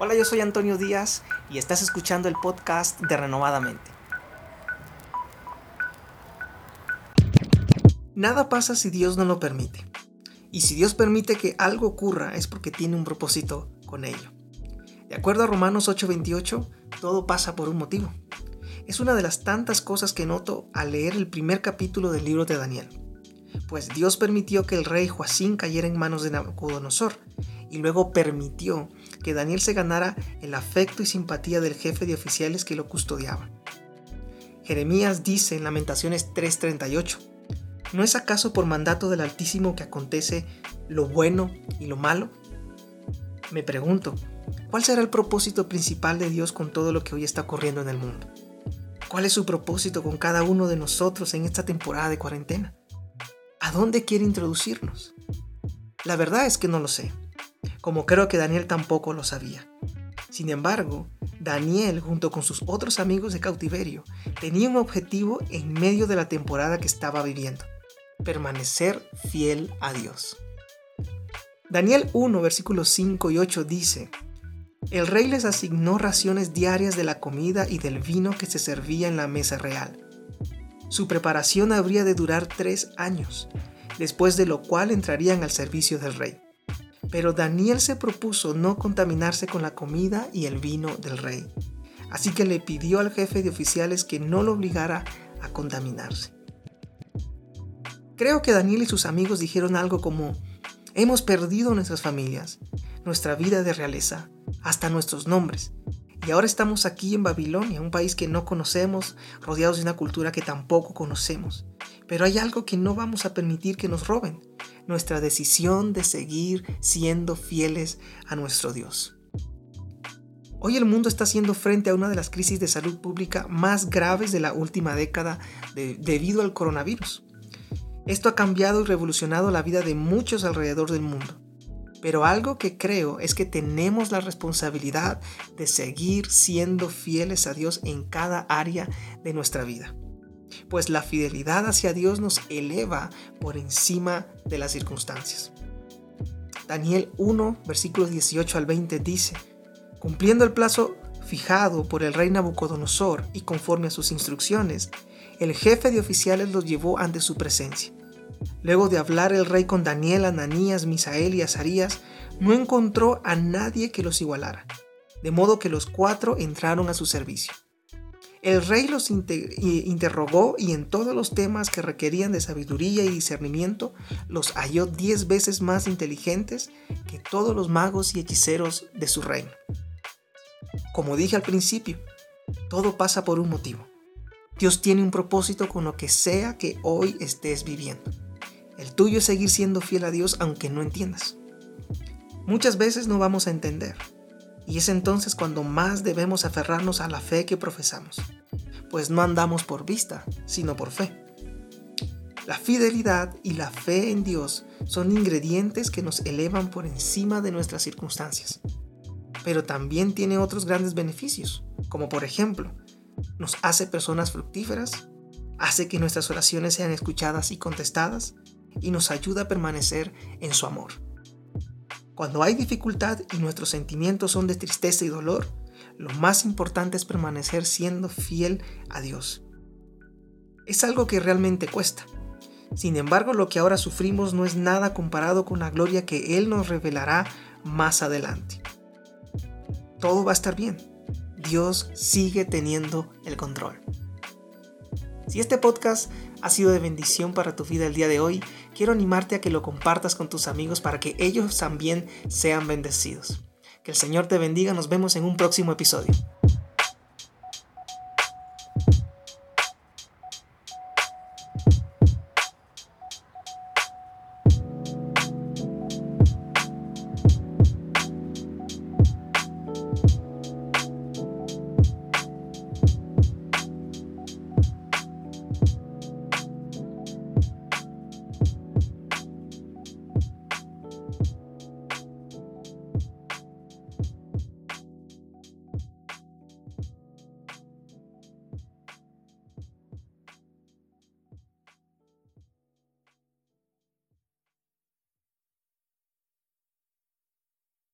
Hola, yo soy Antonio Díaz y estás escuchando el podcast de Renovadamente. Nada pasa si Dios no lo permite. Y si Dios permite que algo ocurra es porque tiene un propósito con ello. De acuerdo a Romanos 8:28, todo pasa por un motivo. Es una de las tantas cosas que noto al leer el primer capítulo del libro de Daniel. Pues Dios permitió que el rey Joacín cayera en manos de Nabucodonosor y luego permitió que Daniel se ganara el afecto y simpatía del jefe de oficiales que lo custodiaba. Jeremías dice en Lamentaciones 3:38, ¿no es acaso por mandato del Altísimo que acontece lo bueno y lo malo? Me pregunto, ¿cuál será el propósito principal de Dios con todo lo que hoy está ocurriendo en el mundo? ¿Cuál es su propósito con cada uno de nosotros en esta temporada de cuarentena? ¿A dónde quiere introducirnos? La verdad es que no lo sé como creo que Daniel tampoco lo sabía. Sin embargo, Daniel, junto con sus otros amigos de cautiverio, tenía un objetivo en medio de la temporada que estaba viviendo, permanecer fiel a Dios. Daniel 1, versículos 5 y 8 dice, El rey les asignó raciones diarias de la comida y del vino que se servía en la mesa real. Su preparación habría de durar tres años, después de lo cual entrarían al servicio del rey. Pero Daniel se propuso no contaminarse con la comida y el vino del rey. Así que le pidió al jefe de oficiales que no lo obligara a contaminarse. Creo que Daniel y sus amigos dijeron algo como, hemos perdido nuestras familias, nuestra vida de realeza, hasta nuestros nombres. Y ahora estamos aquí en Babilonia, un país que no conocemos, rodeados de una cultura que tampoco conocemos. Pero hay algo que no vamos a permitir que nos roben, nuestra decisión de seguir siendo fieles a nuestro Dios. Hoy el mundo está haciendo frente a una de las crisis de salud pública más graves de la última década debido al coronavirus. Esto ha cambiado y revolucionado la vida de muchos alrededor del mundo. Pero algo que creo es que tenemos la responsabilidad de seguir siendo fieles a Dios en cada área de nuestra vida pues la fidelidad hacia Dios nos eleva por encima de las circunstancias. Daniel 1, versículos 18 al 20 dice, cumpliendo el plazo fijado por el rey Nabucodonosor y conforme a sus instrucciones, el jefe de oficiales los llevó ante su presencia. Luego de hablar el rey con Daniel, Ananías, Misael y Azarías, no encontró a nadie que los igualara, de modo que los cuatro entraron a su servicio. El rey los interrogó y en todos los temas que requerían de sabiduría y discernimiento los halló diez veces más inteligentes que todos los magos y hechiceros de su reino. Como dije al principio, todo pasa por un motivo. Dios tiene un propósito con lo que sea que hoy estés viviendo. El tuyo es seguir siendo fiel a Dios aunque no entiendas. Muchas veces no vamos a entender y es entonces cuando más debemos aferrarnos a la fe que profesamos, pues no andamos por vista, sino por fe. La fidelidad y la fe en Dios son ingredientes que nos elevan por encima de nuestras circunstancias. Pero también tiene otros grandes beneficios, como por ejemplo, nos hace personas fructíferas, hace que nuestras oraciones sean escuchadas y contestadas, y nos ayuda a permanecer en su amor. Cuando hay dificultad y nuestros sentimientos son de tristeza y dolor, lo más importante es permanecer siendo fiel a Dios. Es algo que realmente cuesta. Sin embargo, lo que ahora sufrimos no es nada comparado con la gloria que Él nos revelará más adelante. Todo va a estar bien. Dios sigue teniendo el control. Si este podcast ha sido de bendición para tu vida el día de hoy, quiero animarte a que lo compartas con tus amigos para que ellos también sean bendecidos. Que el Señor te bendiga, nos vemos en un próximo episodio.